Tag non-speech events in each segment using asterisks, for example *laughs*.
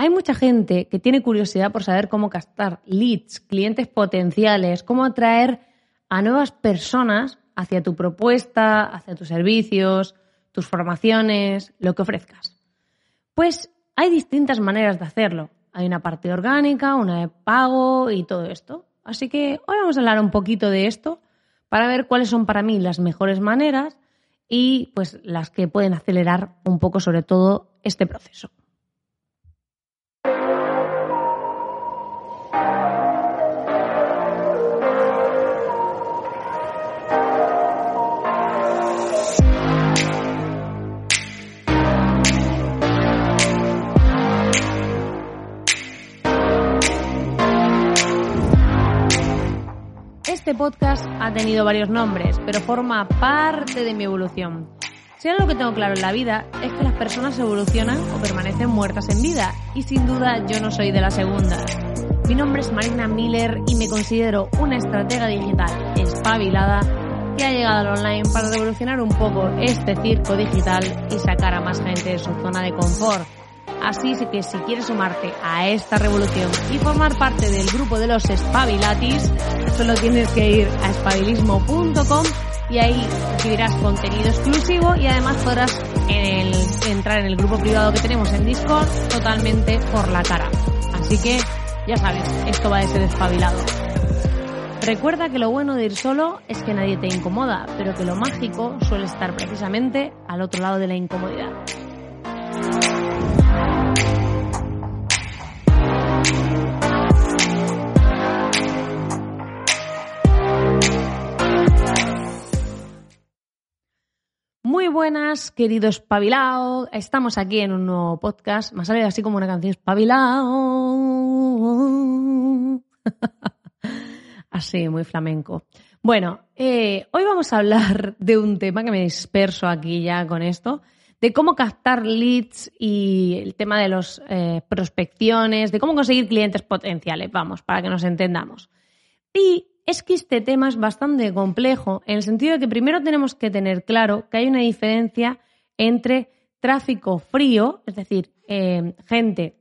hay mucha gente que tiene curiosidad por saber cómo captar leads, clientes potenciales, cómo atraer a nuevas personas hacia tu propuesta, hacia tus servicios, tus formaciones, lo que ofrezcas. Pues hay distintas maneras de hacerlo. Hay una parte orgánica, una de pago y todo esto. Así que hoy vamos a hablar un poquito de esto para ver cuáles son para mí las mejores maneras y pues las que pueden acelerar un poco sobre todo este proceso. Este podcast ha tenido varios nombres, pero forma parte de mi evolución. Si algo que tengo claro en la vida es que las personas evolucionan o permanecen muertas en vida, y sin duda yo no soy de la segunda. Mi nombre es Marina Miller y me considero una estratega digital espabilada que ha llegado al online para revolucionar un poco este circo digital y sacar a más gente de su zona de confort Así que si quieres sumarte a esta revolución y formar parte del grupo de los espabilatis, solo tienes que ir a espabilismo.com y ahí recibirás contenido exclusivo y además podrás entrar en el grupo privado que tenemos en Discord totalmente por la cara. Así que ya sabes, esto va a ser espabilado. Recuerda que lo bueno de ir solo es que nadie te incomoda, pero que lo mágico suele estar precisamente al otro lado de la incomodidad. Buenas, queridos espabilao. Estamos aquí en un nuevo podcast. Me salido así como una canción espabilao. *laughs* así, muy flamenco. Bueno, eh, hoy vamos a hablar de un tema que me disperso aquí ya con esto, de cómo captar leads y el tema de las eh, prospecciones, de cómo conseguir clientes potenciales, vamos, para que nos entendamos. Y es que este tema es bastante complejo en el sentido de que primero tenemos que tener claro que hay una diferencia entre tráfico frío, es decir, eh, gente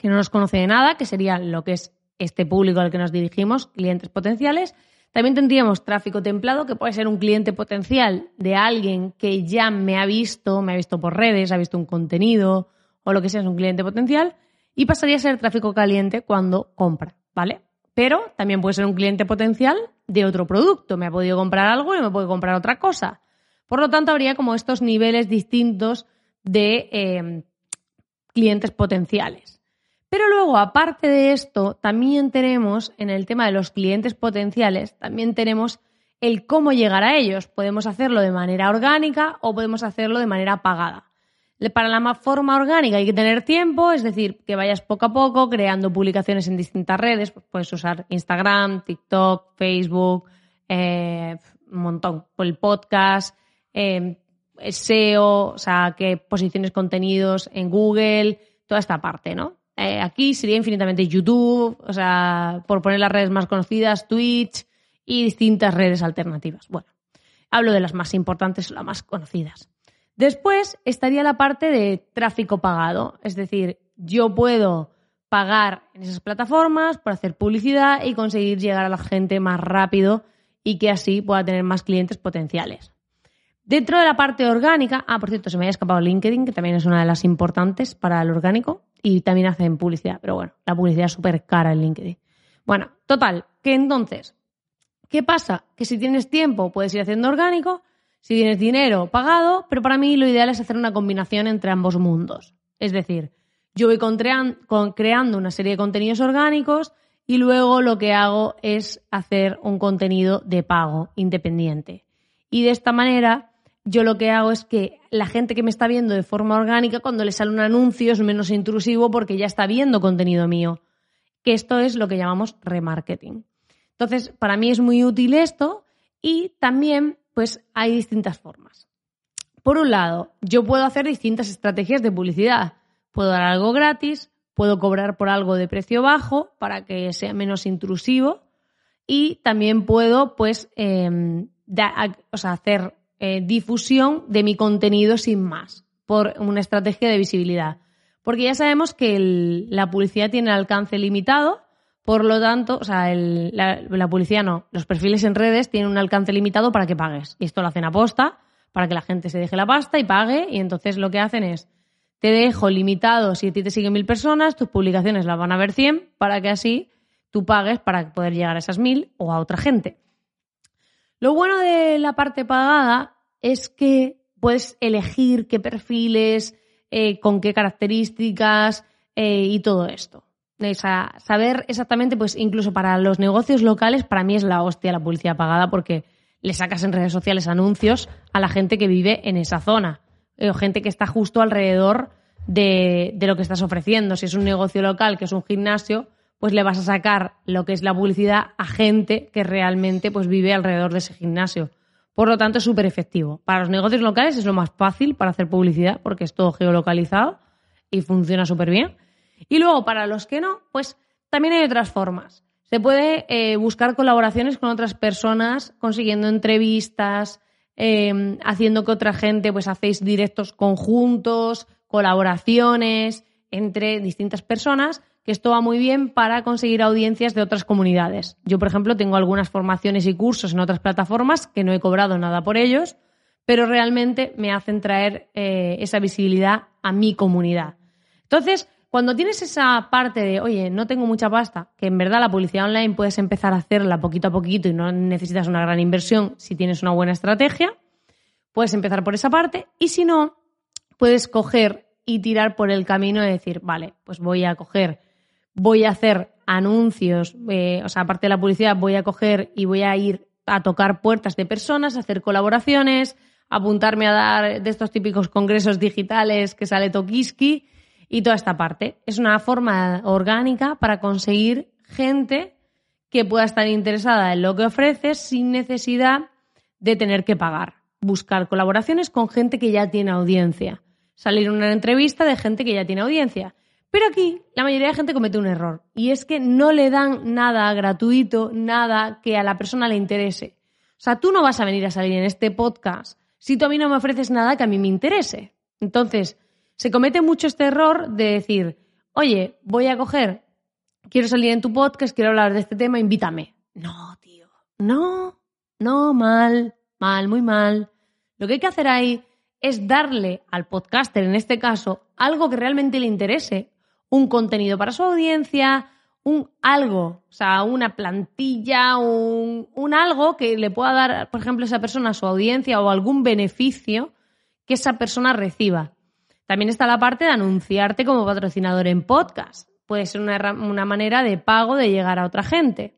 que no nos conoce de nada, que sería lo que es este público al que nos dirigimos, clientes potenciales. También tendríamos tráfico templado, que puede ser un cliente potencial de alguien que ya me ha visto, me ha visto por redes, ha visto un contenido o lo que sea, es un cliente potencial. Y pasaría a ser tráfico caliente cuando compra, ¿vale? Pero también puede ser un cliente potencial de otro producto. Me ha podido comprar algo y me puede comprar otra cosa. Por lo tanto, habría como estos niveles distintos de em, clientes potenciales. Pero luego, aparte de esto, también tenemos en el tema de los clientes potenciales, también tenemos el cómo llegar a ellos. Podemos hacerlo de manera orgánica o podemos hacerlo de manera pagada. Para la forma orgánica hay que tener tiempo, es decir, que vayas poco a poco creando publicaciones en distintas redes. Pues puedes usar Instagram, TikTok, Facebook, eh, un montón. El podcast, eh, SEO, o sea, que posiciones contenidos en Google, toda esta parte, ¿no? Eh, aquí sería infinitamente YouTube, o sea, por poner las redes más conocidas, Twitch y distintas redes alternativas. Bueno, hablo de las más importantes o las más conocidas. Después estaría la parte de tráfico pagado, es decir, yo puedo pagar en esas plataformas por hacer publicidad y conseguir llegar a la gente más rápido y que así pueda tener más clientes potenciales. Dentro de la parte orgánica, ah, por cierto, se me había escapado LinkedIn, que también es una de las importantes para el orgánico, y también hacen publicidad, pero bueno, la publicidad es súper cara en LinkedIn. Bueno, total, que entonces, ¿qué pasa? Que si tienes tiempo puedes ir haciendo orgánico, si tienes dinero, pagado, pero para mí lo ideal es hacer una combinación entre ambos mundos. Es decir, yo voy creando una serie de contenidos orgánicos y luego lo que hago es hacer un contenido de pago independiente. Y de esta manera yo lo que hago es que la gente que me está viendo de forma orgánica, cuando le sale un anuncio es menos intrusivo porque ya está viendo contenido mío. Que esto es lo que llamamos remarketing. Entonces, para mí es muy útil esto y también pues hay distintas formas. Por un lado, yo puedo hacer distintas estrategias de publicidad. Puedo dar algo gratis, puedo cobrar por algo de precio bajo para que sea menos intrusivo y también puedo pues em, hacer eh, difusión de mi contenido sin más por una estrategia de visibilidad. Porque ya sabemos que la publicidad tiene alcance limitado, por lo tanto, o sea, la, publicidad no, los perfiles en redes tienen un alcance limitado para que pagues. Y esto lo hacen a posta, para que la gente se deje la pasta y pague, y entonces lo que hacen es, te dejo limitado, si a ti te siguen mil personas, tus publicaciones las van a ver 100, para que así tú pagues para poder llegar a esas mil o a otra gente. Lo bueno de la parte pagada es que puedes elegir qué perfiles, eh, con qué características eh, y todo esto. Saber exactamente, pues incluso para los negocios locales, para mí es la hostia la publicidad pagada porque le sacas en redes sociales anuncios a la gente que vive en esa zona eh, o gente que está justo alrededor de, de, lo que estás ofreciendo. Si es un negocio local, que es un gimnasio, pues le vas a sacar lo que es la publicidad a gente que realmente pues vive alrededor de ese gimnasio. Por lo tanto, es súper efectivo. Para los negocios locales es lo más fácil para hacer publicidad porque es todo geolocalizado y funciona súper bien. Y luego, para los que no, pues también hay otras formas. Se puede eh, buscar colaboraciones con otras personas, consiguiendo entrevistas, em, haciendo que otra gente, pues hacéis directos conjuntos, colaboraciones entre distintas personas que esto va muy bien para conseguir audiencias de otras comunidades. Yo, por ejemplo, tengo algunas formaciones y cursos en otras plataformas que no he cobrado nada por ellos, pero realmente me hacen traer eh, esa visibilidad a mi comunidad. Entonces, cuando tienes esa parte de, oye, no tengo mucha pasta, que en verdad la publicidad online puedes empezar a hacerla poquito a poquito y no necesitas una gran inversión si tienes una buena estrategia, puedes empezar por esa parte y si no, puedes coger y tirar por el camino de decir, vale, pues voy a coger voy a hacer anuncios, eh, o sea, aparte de la publicidad, voy a coger y voy a ir a tocar puertas de personas, a hacer colaboraciones, apuntarme a dar de estos típicos congresos digitales que sale Tokiski y toda esta parte. Es una forma orgánica para conseguir gente que pueda estar interesada en lo que ofreces sin necesidad de tener que pagar. Buscar colaboraciones con gente que ya tiene audiencia. Salir una entrevista de gente que ya tiene audiencia. Pero aquí la mayoría de gente comete un error y es que no le dan nada gratuito, nada que a la persona le interese. O sea, tú no vas a venir a salir en este podcast si tú a mí no me ofreces nada que a mí me interese. Entonces, se comete mucho este error de decir, oye, voy a coger, quiero salir en tu podcast, quiero hablar de este tema, invítame. No, tío, no, no, mal, mal, muy mal. Lo que hay que hacer ahí es darle al podcaster, en este caso, algo que realmente le interese un contenido para su audiencia, un algo, o sea, una plantilla, un, un, algo que le pueda dar, por ejemplo, esa persona a su audiencia o algún beneficio que esa persona reciba. También está la parte de anunciarte como patrocinador en podcast. Puede ser una, una manera de pago de llegar a otra gente.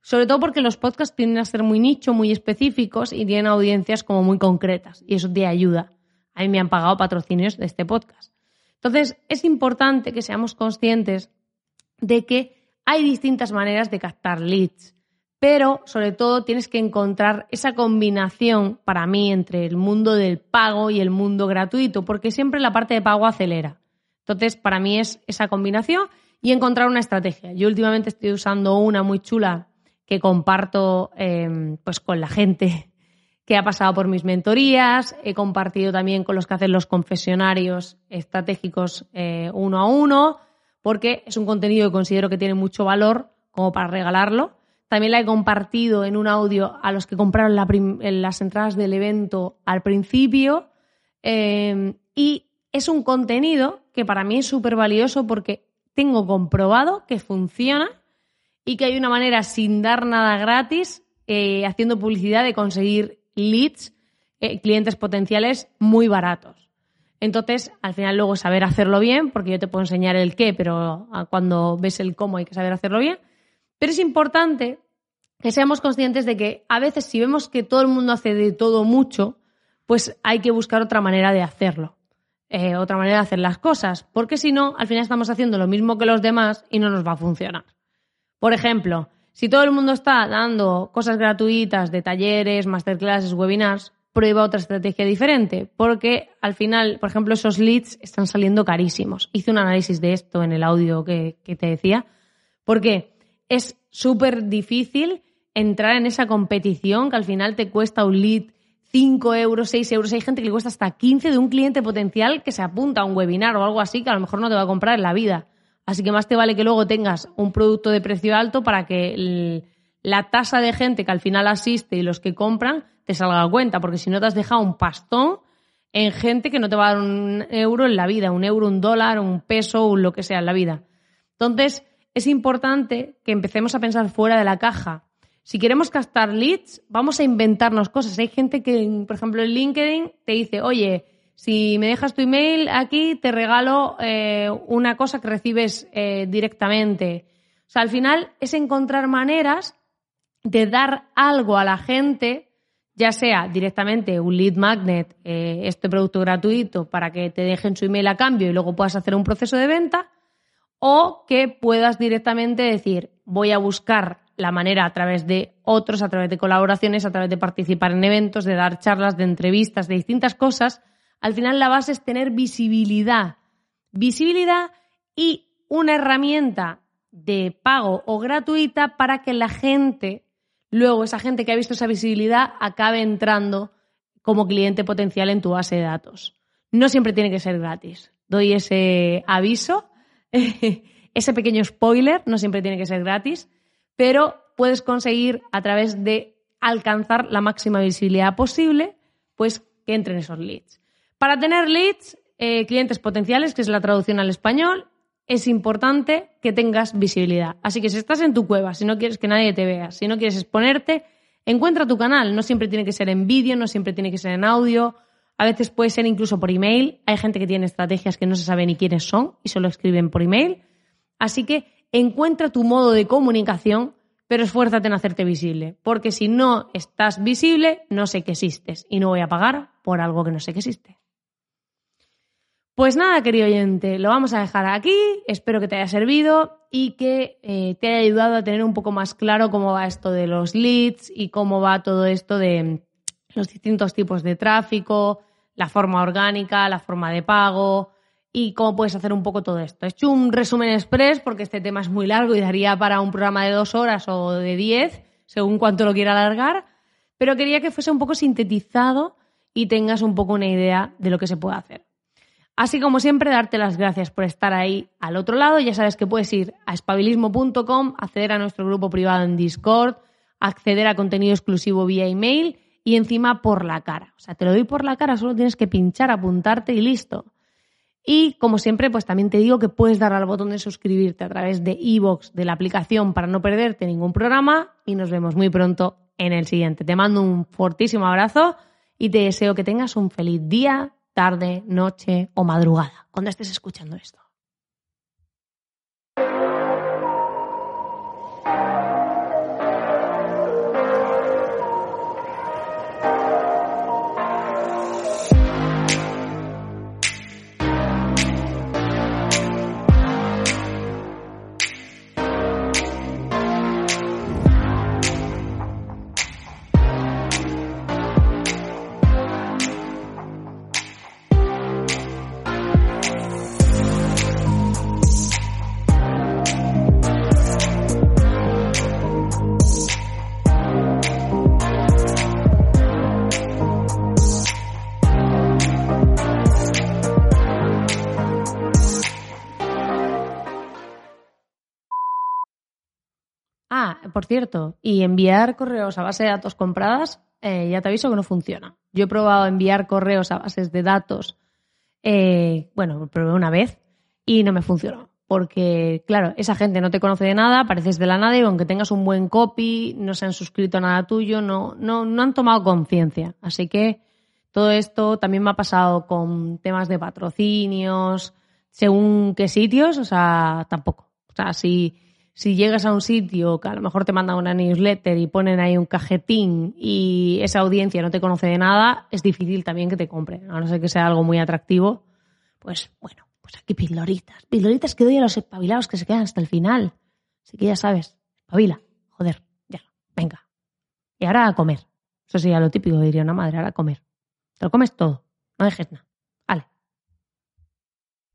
Sobre todo porque los podcasts tienden a ser muy nicho, muy específicos y tienen audiencias como muy concretas. Y eso te ayuda. A mí me han pagado patrocinios de este podcast. Entonces, es importante que seamos conscientes de que hay distintas maneras de captar leads, pero sobre todo tienes que encontrar esa combinación para mí entre el mundo del pago y el mundo gratuito, porque siempre la parte de pago acelera. Entonces, para mí es esa combinación y encontrar una estrategia. Yo últimamente estoy usando una muy chula que comparto eh, pues con la gente *laughs* que ha pasado por mis mentorías, he compartido también con los que hacen los confesionarios estratégicos eh, uno a uno, porque es un contenido que considero que tiene mucho valor como para regalarlo. También la he compartido en un audio a los que compraron las entradas del evento al principio. Eh, y es un contenido que para mí es súper valioso porque tengo comprobado que funciona y que hay una manera sin dar nada gratis, eh, haciendo publicidad, de conseguir leads, eh, clientes potenciales muy baratos. Entonces, al final luego saber hacerlo bien, porque yo te puedo enseñar el qué, pero cuando ves el cómo hay que saber hacerlo bien. Pero es importante que seamos conscientes de que a veces si vemos que todo el mundo hace de todo mucho, pues hay que buscar otra manera de hacerlo, eh, otra manera de hacer las cosas, porque si no, al final estamos haciendo lo mismo que los demás y no nos va a funcionar. Por ejemplo, si todo el mundo está dando cosas gratuitas de talleres, masterclasses, webinars, prueba otra estrategia diferente, porque al final, por ejemplo, esos leads están saliendo carísimos. Hice un análisis de esto en el audio que, te decía, porque es súper difícil entrar en esa competición que al final te cuesta un lead 5 euros, 6 euros. Hay gente que le cuesta hasta 15 de un cliente potencial que se apunta a un webinar o algo así que a lo mejor no te va a comprar en la vida. Así que más te vale que luego tengas un producto de precio alto para que la tasa de gente que al final asiste y los que compran te salga a cuenta, porque si no te has dejado un pastón en gente que no te va a dar un euro en la vida, un euro, un dólar, un peso, o lo que sea en la vida. Entonces, es importante que empecemos a pensar fuera de la caja. Si queremos captar leads, vamos a inventarnos cosas. Hay gente que, por ejemplo, en LinkedIn te dice, oye, si me dejas tu email aquí, te regalo eh, una cosa que recibes eh, directamente. O sea, al final es encontrar maneras de dar algo a la gente, ya sea directamente un lead magnet, eh, este producto gratuito, para que te dejen su email a cambio y luego puedas hacer un proceso de venta, o que puedas directamente decir, voy a buscar la manera a través de otros, a través de colaboraciones, a través de participar en eventos, de dar charlas, de entrevistas, de distintas cosas. Al final la base es tener visibilidad. Visibilidad y una herramienta de pago o gratuita para que la gente, luego esa gente que ha visto esa visibilidad, acabe entrando como cliente potencial en tu base de datos. No siempre tiene que ser gratis. Doy ese aviso *laughs* ese pequeño spoiler no siempre tiene que ser gratis, pero puedes conseguir a través de alcanzar la máxima visibilidad posible, pues que entren esos leads. Para tener leads, eh, clientes potenciales, que es la traducción al español, es importante que tengas visibilidad. Así que si estás en tu cueva, si no quieres que nadie te vea, si no quieres exponerte, encuentra tu canal. No siempre tiene que ser en vídeo, no siempre tiene que ser en audio. A veces puede ser incluso por email. Hay gente que tiene estrategias que no se sabe ni quiénes son y solo escriben por email. Así que encuentra tu modo de comunicación, pero esfuérzate en hacerte visible. Porque si no estás visible, no sé que existes y no voy a pagar por algo que no sé que existe. Pues nada, querido oyente, lo vamos a dejar aquí. Espero que te haya servido y que eh, te haya ayudado a tener un poco más claro cómo va esto de los leads y cómo va todo esto de los distintos tipos de tráfico, la forma orgánica, la forma de pago y cómo puedes hacer un poco todo esto. He hecho un resumen express porque este tema es muy largo y daría para un programa de dos horas o de diez, según cuánto lo quiera alargar, pero quería que fuese un poco sintetizado y tengas un poco una idea de lo que se puede hacer. Así como siempre, darte las gracias por estar ahí al otro lado. Ya sabes que puedes ir a espabilismo.com, acceder a nuestro grupo privado en Discord, acceder a contenido exclusivo vía email y encima por la cara. O sea, te lo doy por la cara, solo tienes que pinchar, apuntarte y listo. Y como siempre, pues también te digo que puedes dar al botón de suscribirte a través de iVoox, de la aplicación, para no perderte ningún programa. Y nos vemos muy pronto en el siguiente. Te mando un fortísimo abrazo y te deseo que tengas un feliz día, tarde, noche o madrugada cuando estés escuchando esto. Por cierto, y enviar correos a base de datos compradas, eh, ya te aviso que no funciona. Yo he probado enviar correos a bases de datos, eh, bueno, probé una vez y no me funcionó. Porque, claro, esa gente no te conoce de nada, pareces de la nada y aunque tengas un buen copy, no se han suscrito a nada tuyo, no, no, no han tomado conciencia. Así que todo esto también me ha pasado con temas de patrocinios, según qué sitios, o sea, tampoco. O sea, si, si llegas a un sitio que a lo mejor te mandan una newsletter y ponen ahí un cajetín y esa audiencia no te conoce de nada, es difícil también que te compren. A no ser que sea algo muy atractivo, pues bueno, pues aquí pildoritas. Pildoritas que doy a los espabilados que se quedan hasta el final. Así que ya sabes, espabila, joder, ya, venga. Y ahora a comer. Eso sería lo típico, diría una madre, ahora a comer. Te lo comes todo, no dejes nada.